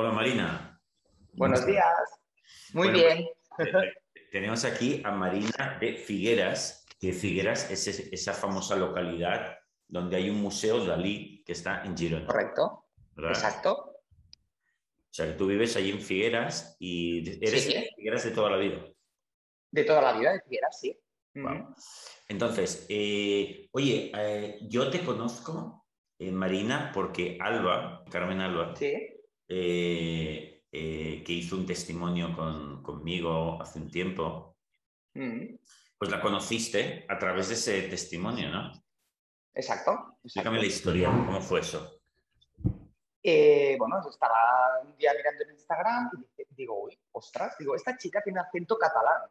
Hola Marina. Buenos días. Muy bien. Pues, eh, tenemos aquí a Marina de Figueras, que Figueras es esa famosa localidad donde hay un museo Dalí que está en Girona. Correcto. Exacto. O sea, que tú vives allí en Figueras y eres de Figueras de toda la vida. De toda la vida de Figueras, sí. Entonces, eh, oye, eh, yo te conozco, Marina, porque Alba, Carmen Alba, ¿Sí? Eh, eh, que hizo un testimonio conmigo hace un tiempo, mm. pues la conociste a través de ese testimonio, ¿no? Exacto. Explícame la historia, ¿cómo fue eso? Eh, bueno, estaba un día mirando en Instagram y digo, uy, ostras, digo, esta chica tiene acento catalán.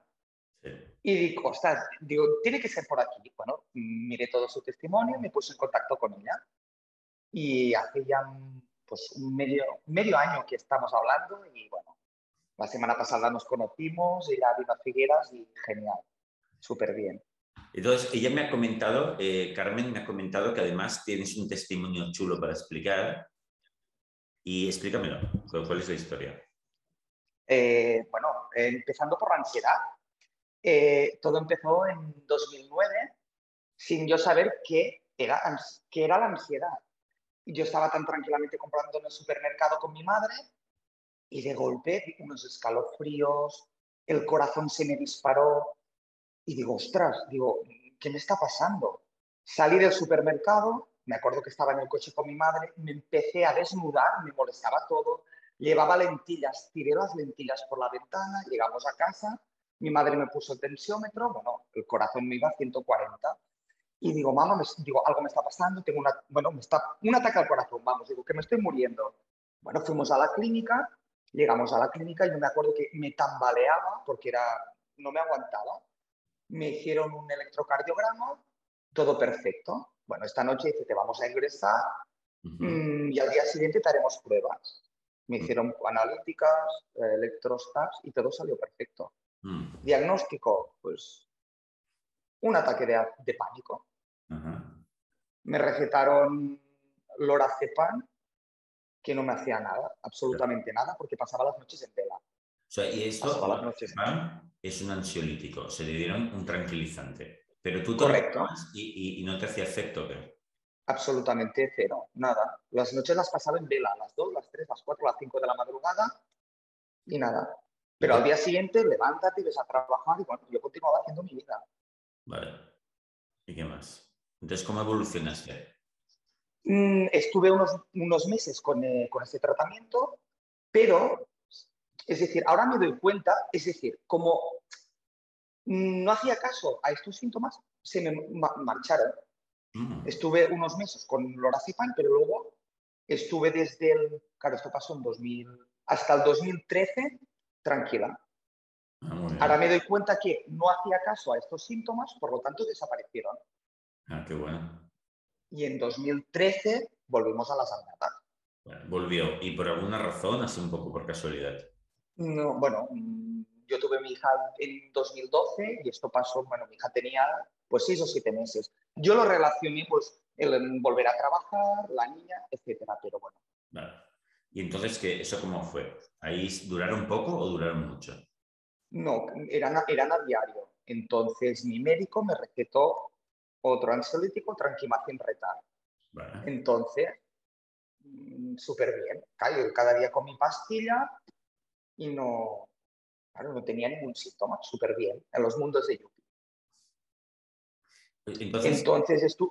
Y digo, ostras, digo, tiene que ser por aquí. Bueno, miré todo su testimonio y me puse en contacto con ella. Y hace ya pues un medio, medio año que estamos hablando y bueno, la semana pasada nos conocimos, ella vino a Figueras y genial, súper bien. Entonces, ella me ha comentado, eh, Carmen me ha comentado que además tienes un testimonio chulo para explicar. Y explícamelo, ¿cuál es la historia? Eh, bueno, empezando por la ansiedad. Eh, todo empezó en 2009 sin yo saber qué era, qué era la ansiedad yo estaba tan tranquilamente comprando en el supermercado con mi madre y de golpe unos escalofríos, el corazón se me disparó y digo, ostras, digo, ¿qué me está pasando? Salí del supermercado, me acuerdo que estaba en el coche con mi madre, me empecé a desnudar, me molestaba todo, llevaba lentillas, tiré las lentillas por la ventana, llegamos a casa, mi madre me puso el tensiómetro, bueno, el corazón me iba a 140 y digo, mamá, me, digo, algo me está pasando, tengo una, bueno, me está, un ataque al corazón, vamos, digo, que me estoy muriendo. Bueno, fuimos a la clínica, llegamos a la clínica y yo me acuerdo que me tambaleaba porque era, no me aguantaba. Me hicieron un electrocardiograma, todo perfecto. Bueno, esta noche dice, te vamos a ingresar mm, y al día siguiente te haremos pruebas. Me hicieron analíticas, electrostats y todo salió perfecto. Mm. Diagnóstico, pues un ataque de, pánico. Me recetaron lorazepam, que no me hacía nada, absolutamente nada, porque pasaba las noches en vela. O sea, y esto las noches es un ansiolítico, se le dieron un tranquilizante. Pero tú Correcto. Y, y, no te hacía efecto, Absolutamente cero, nada. Las noches las pasaba en vela, las 2, las 3, las 4, las 5 de la madrugada y nada. Pero al día siguiente levántate y ves a trabajar y bueno, yo continuaba haciendo mi vida. Vale. ¿Y qué más? Entonces, ¿cómo evolucionaste? Mm, estuve unos, unos meses con, eh, con este tratamiento, pero, es decir, ahora me doy cuenta, es decir, como no hacía caso a estos síntomas, se me marcharon. Mm. Estuve unos meses con lorazepam, pero luego estuve desde el, claro, esto pasó en 2000, hasta el 2013 tranquila. Ah, Ahora me doy cuenta que no hacía caso a estos síntomas, por lo tanto desaparecieron. Ah, qué bueno. Y en 2013 volvimos a las andadas. volvió. ¿Y por alguna razón, así un poco por casualidad? No, bueno, yo tuve mi hija en 2012 y esto pasó, bueno, mi hija tenía pues seis o siete meses. Yo lo relacioné pues el volver a trabajar, la niña, etcétera, pero bueno. Vale. ¿Y entonces qué, eso cómo fue? ¿Ahí duraron poco o duraron mucho? No, eran, eran a diario. Entonces mi médico me recetó otro ansiolítico, tranquimacin retal. Entonces, mm, súper bien. cada día con mi pastilla y no, no tenía ningún síntoma, súper bien, en los mundos de Yupi. Entonces, Entonces estuve...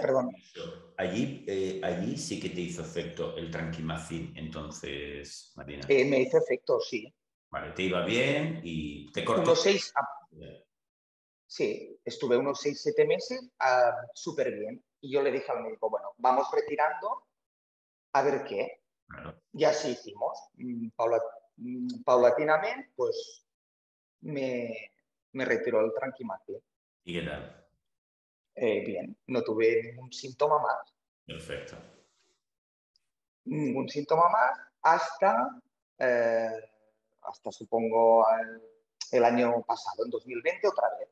perdón. Allí, eh, allí sí que te hizo efecto el tranquimacin, entonces, Marina. Eh, me hizo efecto, sí. Vale, te iba bien y te cortó. Unos seis, sí, estuve unos seis, siete meses uh, súper bien. Y yo le dije al médico, bueno, vamos retirando a ver qué. Y así hicimos. Mm, mm, paulatinamente, pues me, me retiró el tranquimacin. ¿Y qué tal? Eh, bien, no tuve ningún síntoma más. Perfecto. Ningún síntoma más hasta eh, hasta supongo el, año pasado, en 2020 otra vez,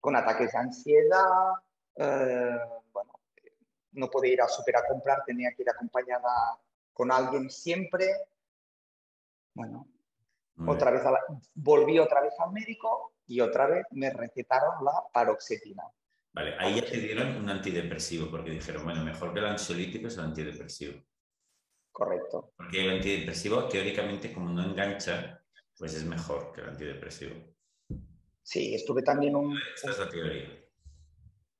con ataques de ansiedad, eh, bueno, no podía ir a super a comprar, tenía que ir acompañada con alguien siempre, Bueno, otra vez volví otra vez al médico y otra vez me recetaron la paroxetina. Vale, ahí ya te dieron un antidepresivo porque dijeron, bueno, mejor que el ansiolítico es el antidepresivo. Correcto. Porque el antidepresivo, teóricamente, como no engancha, pues es mejor que el antidepresivo. Sí, estuve también un... Esta es la teoría.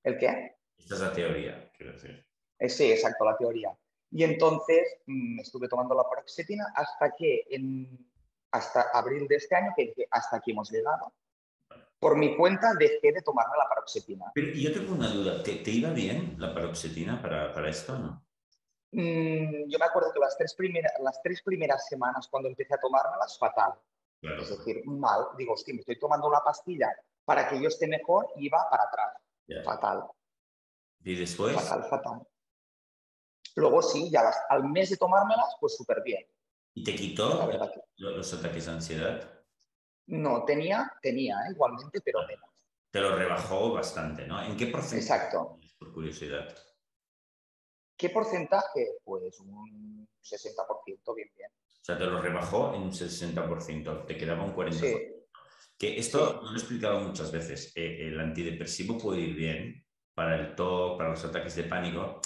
¿El qué? Esta es la teoría, quiero decir. Eh, sí, exacto, la teoría. Y entonces mm, estuve tomando la paroxetina hasta que en, hasta abril de este año, que hasta aquí hemos llegado, por mi cuenta dejé de tomarme la paroxetina. Pero yo tengo una duda, ¿te, iba bien la paroxetina para, para esto o no? Mm, yo me acuerdo que las tres, primeras, las tres primeras semanas cuando empecé a tomármelas, fatal. Es decir, mal. Digo, hostia, me estoy tomando una pastilla para que yo esté mejor y va para atrás. Fatal. ¿Y después? Fatal, fatal. Luego sí, ya al mes de tomármelas, pues súper bien. ¿Y te quitó los ataques de ansiedad? No, tenía, tenía ¿eh? igualmente, pero menos. Te lo rebajó bastante, ¿no? ¿En qué porcentaje? Exacto. Por curiosidad. ¿Qué porcentaje? Pues un 60%, bien, bien. O sea, te lo rebajó en un 60%, te quedaba un 40%. Sí. Que esto lo he explicado muchas veces. Eh, el antidepresivo puede ir bien para el TOC, para los ataques de pánico.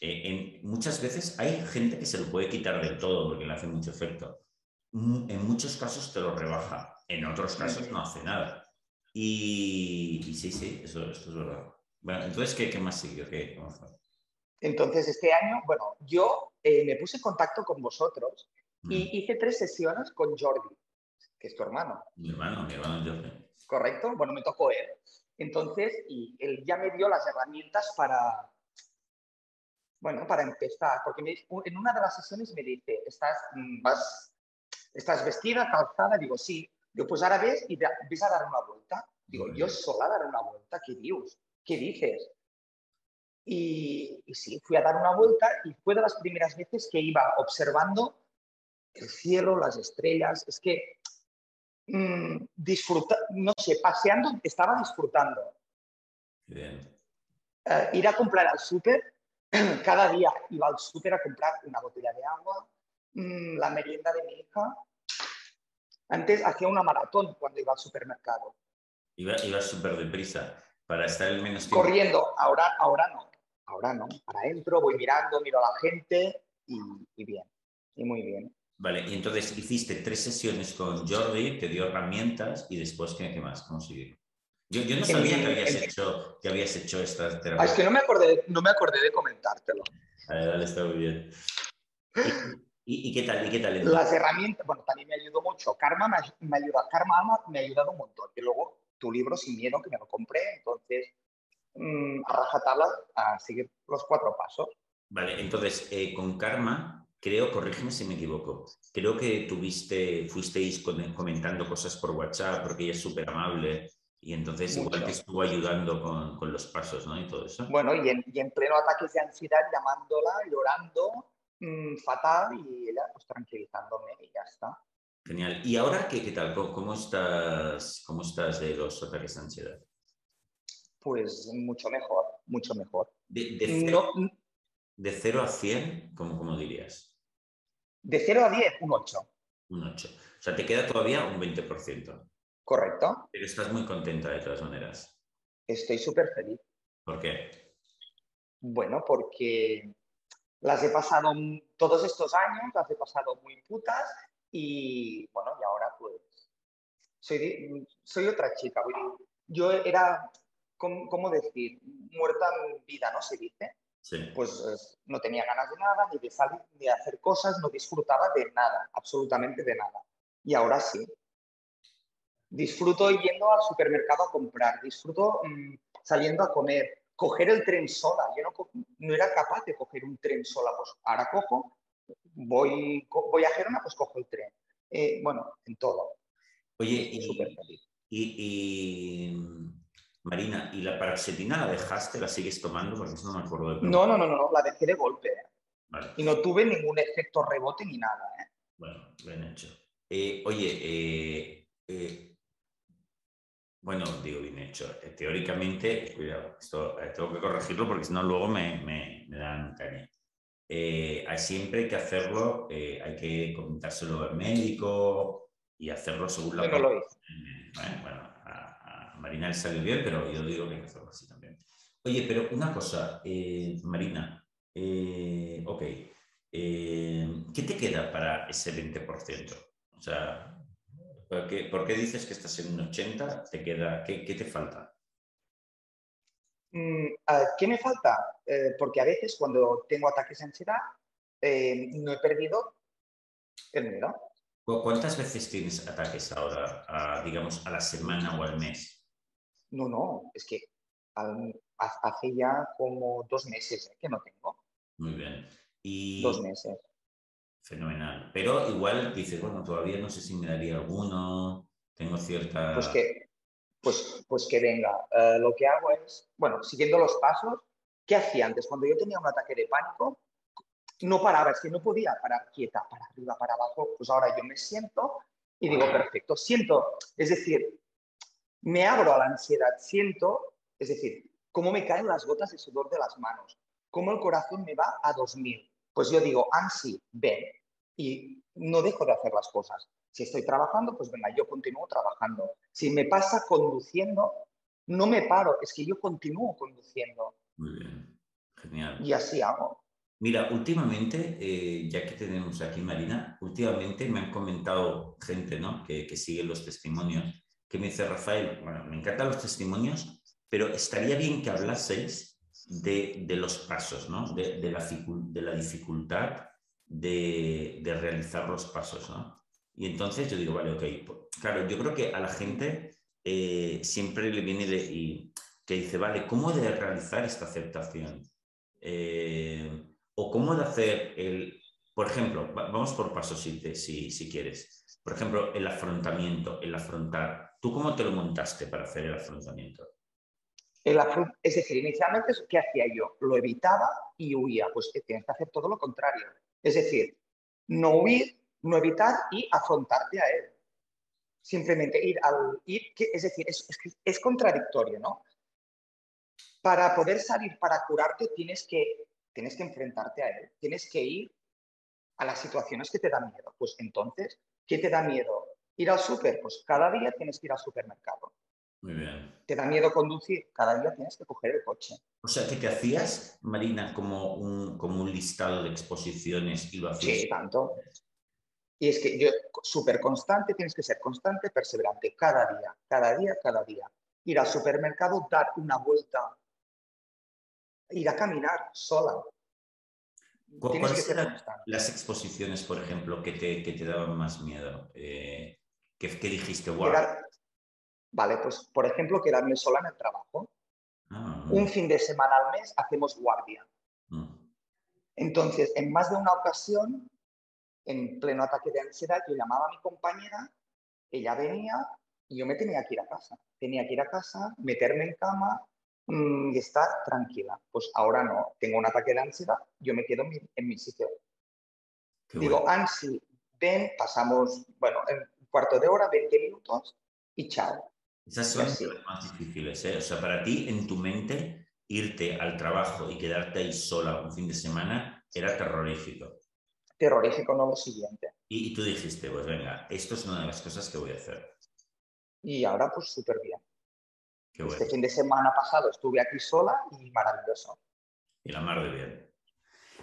Eh, en, muchas veces hay gente que se lo puede quitar del todo porque le hace mucho efecto. En muchos casos te lo rebaja, en otros casos no hace nada. Y, sí, sí, eso, esto es verdad. Bueno, entonces, ¿qué, qué más sigue? ¿Qué, entonces, este año, bueno, yo eh, me puse en contacto con vosotros y hice tres sesiones con Jordi, que es tu hermano. Mi hermano, mi hermano Jordi. Correcto, bueno, me tocó él. Entonces, y él ya me dio las herramientas para, bueno, para empezar, porque en una de las sesiones me dice, estás, mm, vas ¿Estás vestida, calzada? Digo, sí. Digo, pues ahora ves y ves a dar una vuelta. Digo, yo sola dar una vuelta, ¿qué dios? ¿Qué dices? Y, sí, fui a dar una vuelta y fue de las primeras veces que iba observando el cielo, las estrellas. Es que mmm, disfruta, no sé, paseando estaba disfrutando. Bien. Eh, ir a comprar al súper, cada día iba al súper a comprar una botella de agua, Mm, la merienda de mi hija. Antes hacía una maratón cuando iba al supermercado. Iba, iba súper deprisa para estar el menos tiempo. Corriendo, ahora, ahora no. Ahora no. Para entro, voy mirando, miro a la gente y, bien. Y muy bien. Vale, y entonces hiciste tres sesiones con Jordi, te dio herramientas y después, ¿qué, qué más? ¿Cómo siguió? Yo, yo, no sabía que, habías hecho, que habías hecho estas terapias. Ah, es que no me acordé, no me acordé de comentártelo. Vale, dale, está muy bien. ¿Y, qué tal? ¿Y qué tal? Las herramientas, bueno, también me ayudó mucho. Karma me, me ayuda, Karma me ha ayudado un montón. Y luego tu libro Sin Miedo, que me lo compré, entonces mmm, a rajatabla a seguir los cuatro pasos. Vale, entonces eh, con Karma, creo, corrígeme si me equivoco, creo que tuviste, fuisteis comentando cosas por WhatsApp porque ella es súper amable y entonces igual te estuvo ayudando con, con, los pasos, ¿no? Y todo eso. Bueno, y en, y en pleno ataques de ansiedad, llamándola, llorando, Mm, fatal y ella pues tranquilizándome y ya está. Genial. ¿Y ahora qué, qué tal? ¿Cómo, estás, ¿Cómo estás de los ataques de ansiedad? Pues mucho mejor, mucho mejor. ¿De, de, cero, de cero, a 100, ¿cómo, ¿cómo, dirías? De 0 a 10, un 8. Un 8. O sea, te queda todavía un 20%. Correcto. Pero estás muy contenta de todas maneras. Estoy súper feliz. ¿Por qué? Bueno, porque las he pasado todos estos años, las he pasado muy putas y bueno, y ahora pues soy, soy otra chica. Yo era, ¿cómo, decir? Muerta en vida, ¿no? Se dice. Pues no tenía ganas de nada, ni de salir, ni de hacer cosas, no disfrutaba de nada, absolutamente de nada. Y ahora sí. Disfruto yendo al supermercado a comprar, disfruto mm, saliendo a comer, coger el tren sola. Yo no, era capaz de coger un tren sola. Pues ahora cojo, voy, voy a Gerona, pues cojo el tren. Eh, bueno, en todo. Oye, y, Marina, ¿y la paroxetina la dejaste, la sigues tomando? Porque eso no me acuerdo de No, no, no, no, la dejé de golpe. Y no tuve ningún efecto rebote ni nada. ¿eh? Bueno, bien hecho. Eh, oye, eh, bueno, digo bien hecho. Eh, teóricamente, cuidado, esto eh, tengo que corregirlo porque si no luego me, me, dan caña. eh, siempre que hacerlo, eh, hay que comentárselo al médico y hacerlo según la... Bueno, bueno, a, Marina le salió bien, pero yo digo que hay que hacerlo así también. Oye, pero una cosa, eh, Marina, ok, ¿qué te queda para ese 20%? O sea, ¿por qué, ¿por qué dices que estás en un 80? ¿Te queda, qué, qué te falta? Mm, ¿Qué me falta? Eh, porque a veces cuando tengo ataques de ansiedad eh, no he perdido el miedo. ¿Cuántas veces tienes ataques ahora, digamos, a la semana o al mes? No, no, es que hace ya como dos meses ¿eh? que no tengo. Muy bien. Y... Dos meses. Fenomenal. Pero igual dices, bueno, todavía no sé si me daría alguno, tengo cierta... Pues que pues, pues que venga. Eh, lo que hago es, bueno, siguiendo los pasos, ¿qué hacía antes? Cuando yo tenía un ataque de pánico, no paraba, es que no podía parar quieta, para arriba, para abajo. Pues ahora yo me siento y digo, perfecto, siento, es decir, me abro a la ansiedad, siento, es decir, cómo me caen las gotas de sudor de las manos, cómo el corazón me va a 2000. Pues yo digo, Ansi, ven, y no dejo de hacer las cosas. Si estoy trabajando, pues venga, yo continúo trabajando. Si me pasa conduciendo, no me paro, es que yo continúo conduciendo. Muy bien, genial. Y así hago. Mira, últimamente, eh, ya que tenemos aquí Marina, últimamente me han comentado gente ¿no? que, que sigue los testimonios, que me dice, Rafael, bueno, me encantan los testimonios, pero estaría bien que hablaseis de, de los pasos, ¿no? de, de, la, de la dificultad de, realizar los pasos. ¿no? Y entonces yo digo, vale, ok, pues, claro, yo creo que a la gente eh, siempre le viene de, y, que dice, vale, ¿cómo de realizar esta aceptación? Eh, o cómo de hacer el, por ejemplo, vamos por pasos si, si, si quieres. Por ejemplo, el afrontamiento, el afrontar. ¿Tú cómo te lo montaste para hacer el afrontamiento? Es decir, inicialmente, ¿qué hacía yo? Lo evitaba y huía. Pues tienes que hacer todo lo contrario. Es decir, no huir, no evitar y afrontarte a él. Simplemente ir al ir, es decir, es, es, contradictorio, ¿no? Para poder salir, para curarte, tienes que, tienes que enfrentarte a él, tienes que ir a las situaciones que te dan miedo. Pues entonces, ¿qué te da miedo? Ir al súper, pues cada día tienes que ir al supermercado. Muy bien. ¿Te da miedo conducir? Cada día tienes que coger el coche. O sea, que te hacías, Marina, como un, como un listado de exposiciones y lo hacías. Sí, tanto. Y es que yo, súper constante, tienes que ser constante, perseverante, cada día, cada día, cada día. Ir al supermercado, dar una vuelta, ir a caminar sola. ¿Cuáles eran las exposiciones, por ejemplo, que te, que te daban más miedo? Eh, ¿qué, dijiste? vale, pues por ejemplo, quedarme sola en el trabajo. Ah, Un fin de semana al mes hacemos guardia. Mm. Entonces, en más de una ocasión en pleno ataque de ansiedad, yo llamaba a mi compañera, ella venía y yo me tenía que ir a casa. Tenía que ir a casa, meterme en cama mm, y estar tranquila. Pues ahora no, tengo un ataque de ansiedad, yo me quedo en mi, sitio. Digo, Ansi, ven, pasamos, bueno, en cuarto de hora, 20 minutos y chao. Esas son las más difíciles, ¿eh? O sea, para ti, en tu mente, irte al trabajo y quedarte ahí sola un fin de semana era terrorífico terrorífico, no lo siguiente. Y, tú dijiste, pues venga, esto es una de las cosas que voy a hacer. Y ahora pues súper bien. Este fin de semana pasado estuve aquí sola y maravilloso. Y la mar de bien.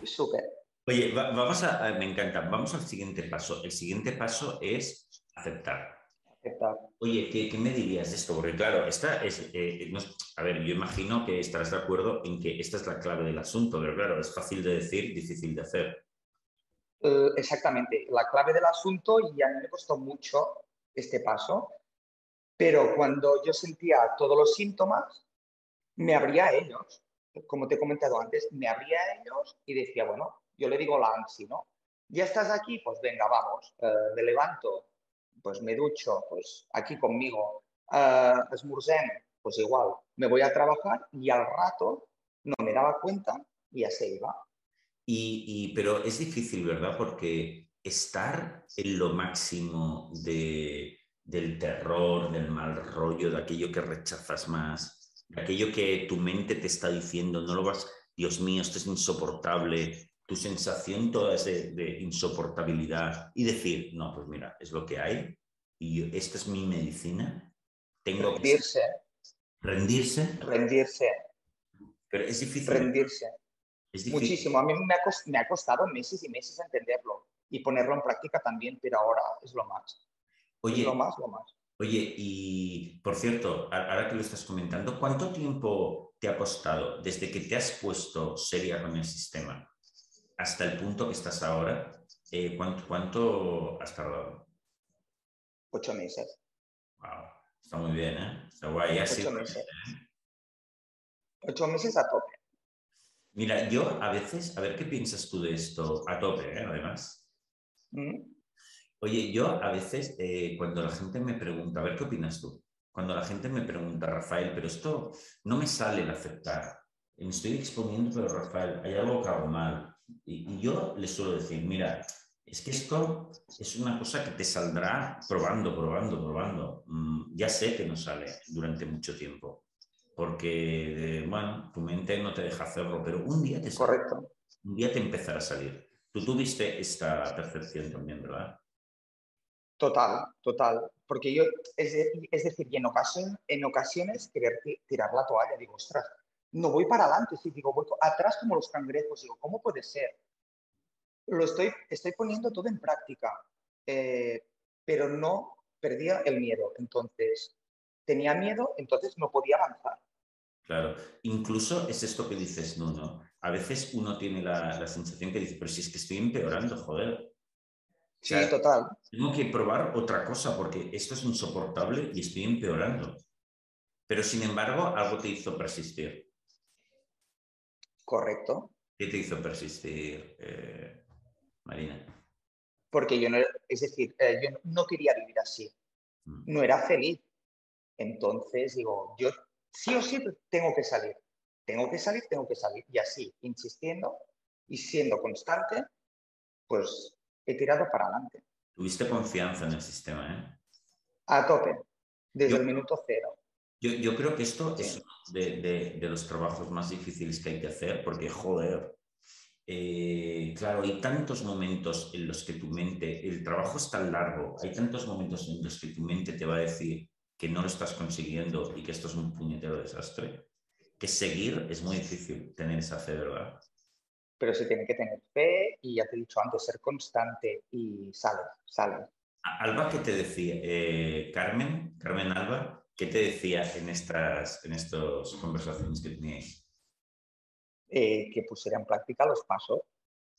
Súper. Oye, vamos a, me encanta, vamos al siguiente paso. El siguiente paso es aceptar. Aceptar. Oye, ¿qué, me dirías de esto? Porque claro, esta es, eh, a ver, yo imagino que estarás de acuerdo en que esta es la clave del asunto, pero claro, es fácil de decir, difícil de hacer. Eh, exactamente, la clave del asunto y a mí me costó mucho este paso, pero cuando yo sentía todos los síntomas, me abría a ellos, como te he comentado antes, me abría a ellos y decía, bueno, yo le digo la ansi, ¿no? Ya estás aquí, pues venga, vamos, eh, me levanto, pues me ducho, pues aquí conmigo, eh, pues igual, me voy a trabajar y al rato no me daba cuenta y ya iba. Y, pero es difícil, ¿verdad? Porque estar en lo máximo de, del terror, del mal rollo, de aquello que rechazas más, de aquello que tu mente te está diciendo, no lo vas, Dios mío, esto es insoportable, tu sensación toda de, de insoportabilidad y decir, no, pues mira, es lo que hay y esta es mi medicina, tengo rendirse. que... Rendirse. Rendirse. Pero es difícil. Rendirse. Muchísimo. A mí me ha, costado meses y meses entenderlo y ponerlo en práctica también, pero ahora es lo más. Oye, lo más, lo más. Oye, y por cierto, ahora que lo estás comentando, ¿cuánto tiempo te ha costado desde que te has puesto seria con el sistema hasta el punto que estás ahora? Eh, ¿cuánto, ¿Cuánto has tardado? Ocho meses. Wow, está muy bien, ¿eh? Está guay. Ocho meses. ¿eh? Ocho meses a tope. Mira, yo a veces, a ver qué piensas tú de esto, a tope, ¿eh? además. Mm. Oye, yo a veces, eh, cuando la gente me pregunta, a ver qué opinas tú, cuando la gente me pregunta, Rafael, pero esto no me sale el aceptar, me estoy exponiendo, pero Rafael, hay algo que hago mal. Y, y yo les suelo decir, mira, es que esto es una cosa que te saldrá probando, probando, probando. Mm, ya sé que no sale durante mucho tiempo, porque, bueno, tu mente no te deja hacerlo, pero un día te Correcto. Un día te empezará a salir. Tú tuviste esta percepción también, ¿verdad? Total, total. Porque yo, es, decir, y en, ocasión, en ocasiones querer tirar la toalla, digo, ostras, no voy para adelante, sí, digo, voy atrás como los cangrejos, digo, ¿cómo puede ser? Lo estoy, estoy poniendo todo en práctica, eh, pero no perdía el miedo. Entonces, tenía miedo, entonces no podía avanzar. Claro, incluso es esto que dices, no, no. A veces uno tiene la, la sensación que dice, pero si es que estoy empeorando, joder. Sí, total. Tengo que probar otra cosa porque esto es insoportable y estoy empeorando. Pero sin embargo, algo te hizo persistir. Correcto. ¿Qué te hizo persistir, eh, Marina? Porque yo no, es decir, eh, yo no quería vivir así. Mm. No era feliz. Entonces digo, yo sí o sí tengo que salir. Tengo que salir, tengo que salir. Y así, insistiendo y siendo constante, pues he tirado para adelante. Tuviste confianza en el sistema, ¿eh? A tope, desde el minuto cero. Yo, yo, creo que esto es uno de, de, los trabajos más difíciles que hay que hacer, porque, joder, eh, claro, hay tantos momentos en los que tu mente, el trabajo es tan largo, hay tantos momentos en los que tu mente te va a decir que no lo estás consiguiendo y que esto es un puñetero desastre, que seguir es muy difícil tener esa fe, ¿verdad? pero se tiene que tener fe y ya te he dicho antes, ser constante y sale, sale. Alba, ¿qué te decía? Eh, Carmen, Carmen Alba, ¿qué te decía en estas en estos conversaciones que teníais? Eh, que pusiera en práctica los pasos.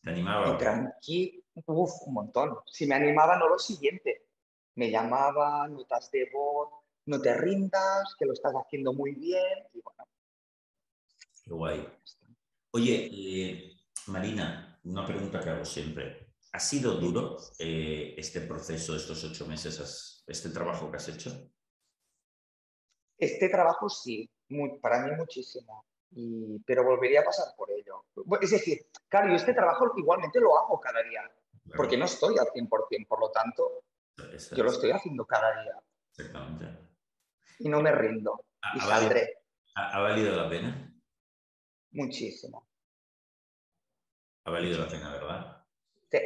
¿Te animaba? Y tranqui, uf, un montón. Si me animaba, no lo siguiente. Me llamaba, notas de voz, no te rindas, que lo estás haciendo muy bien. Y bueno. Qué guay. Oye, eh, Marina, una pregunta que hago siempre. ¿Ha sido duro eh, este proceso, estos ocho meses, este trabajo que has hecho? Este trabajo sí, para mí muchísimo, pero volvería a pasar por ello. Es decir, claro, yo este trabajo igualmente lo hago cada día, porque no estoy al 100%, por lo tanto, yo lo estoy haciendo cada día. Exactamente. Y no me rindo, y saldré. ¿Ha valido la pena? Muchísimo ha valido la pena, ¿verdad? Sí.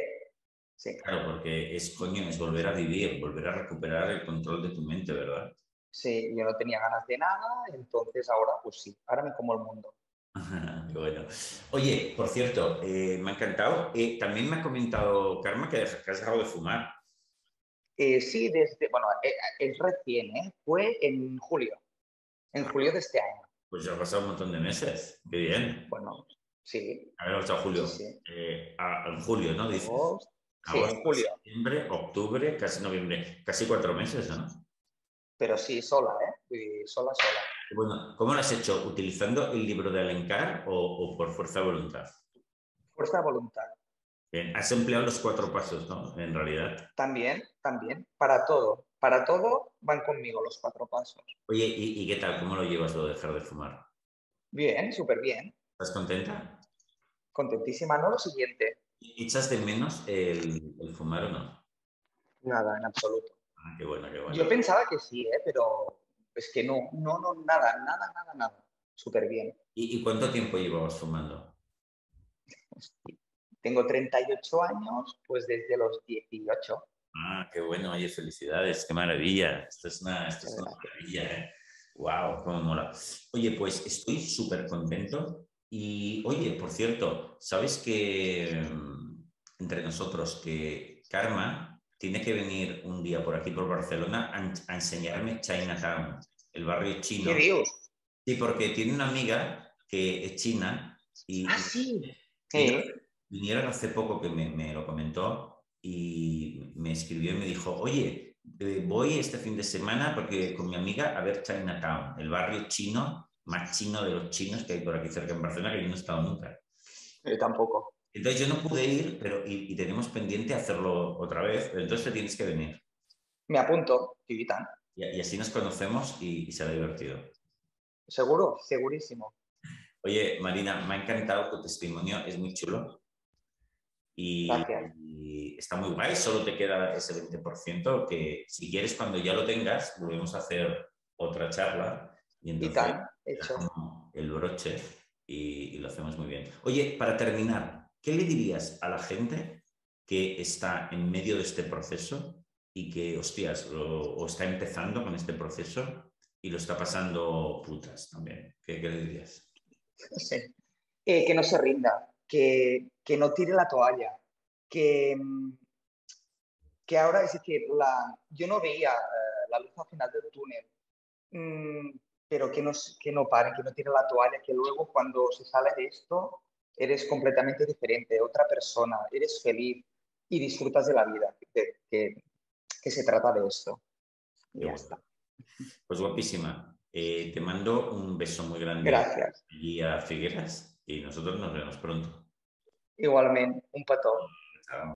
sí. Claro, porque es coño, es volver a vivir, volver a recuperar el control de tu mente, ¿verdad? Sí, yo no tenía ganas de nada, entonces ahora pues sí, ahora me como el mundo. bueno. Oye, por cierto, eh, me ha encantado. Eh, también me ha comentado Karma que, has dejado de fumar. Eh, sí, desde, bueno, es recién, ¿eh? fue en julio, en julio de este año. Pues ya ha pasado un montón de meses, qué bien. Bueno, Sí. A ver, hasta julio. Eh, en julio, ¿no? Dices. sí, en julio. Septiembre, octubre, casi noviembre. Casi cuatro meses, ¿no? Pero sí, sola, ¿eh? Sola, sola. Bueno, ¿cómo lo has hecho? ¿Utilizando el libro de Alencar o, por fuerza de voluntad? Fuerza de voluntad. Bien. Has empleado los cuatro pasos, ¿no? En realidad. También, también. Para todo. Para todo van conmigo los cuatro pasos. Oye, ¿y, y qué tal? ¿Cómo lo llevas lo de dejar de fumar? Bien, súper bien. ¿Estás contenta? Contentísima, ¿no? Lo siguiente. ¿Echas de menos el, fumar o no? Nada, en absoluto. Ah, qué bueno, qué bueno. Yo pensaba que sí, ¿eh? pero es que no, no, no, nada, nada, nada, nada. Súper bien. ¿Y, cuánto tiempo llevabas fumando? tengo 38 años, pues desde los 18. Ah, qué bueno, oye, felicidades, qué maravilla. Esto es una, esto es una maravilla, ¿eh? Wow, cómo mola. Oye, pues estoy súper contento. Y oye, por cierto, ¿sabes que mm, entre nosotros que Karma tiene que venir un día por aquí, por Barcelona, a, enseñarme Chinatown, el barrio chino? ¿Qué Dios? Sí, porque tiene una amiga que es china y, ah, sí. vinieron hace poco que me, me lo comentó y me escribió y me dijo, oye, eh, voy este fin de semana porque con mi amiga a ver Chinatown, el barrio chino, más chino de los chinos que hay por aquí cerca en Barcelona, que yo no he estado nunca. Yo tampoco. Entonces yo no pude ir, pero y, tenemos pendiente hacerlo otra vez, entonces tienes que venir. Me apunto, y, y así nos conocemos y, será divertido. Seguro, segurísimo. Oye, Marina, me ha encantado tu testimonio, es muy chulo. Y, está muy guay, solo te queda ese 20% que si quieres cuando ya lo tengas, volvemos a hacer otra charla y entonces hecho. el broche y, lo hacemos muy bien. Oye, para terminar, ¿qué le dirías a la gente que está en medio de este proceso y que, hostias, o está empezando con este proceso y lo está pasando putas también? ¿Qué, le dirías? Eh, que no se rinda, que, que no tire la toalla, que, que ahora es que la, yo no veía eh, la luz al final del túnel, mm, pero que no, que no paren, que no tire la toalla, que luego cuando se sale de esto eres completamente diferente, otra persona, eres feliz y disfrutas de la vida, que, que, se trata de esto. Y ya está. Pues guapísima. Eh, te mando un beso muy grande. Gracias. Y a Figueras y nosotros nos vemos pronto. Igualmente, un pato.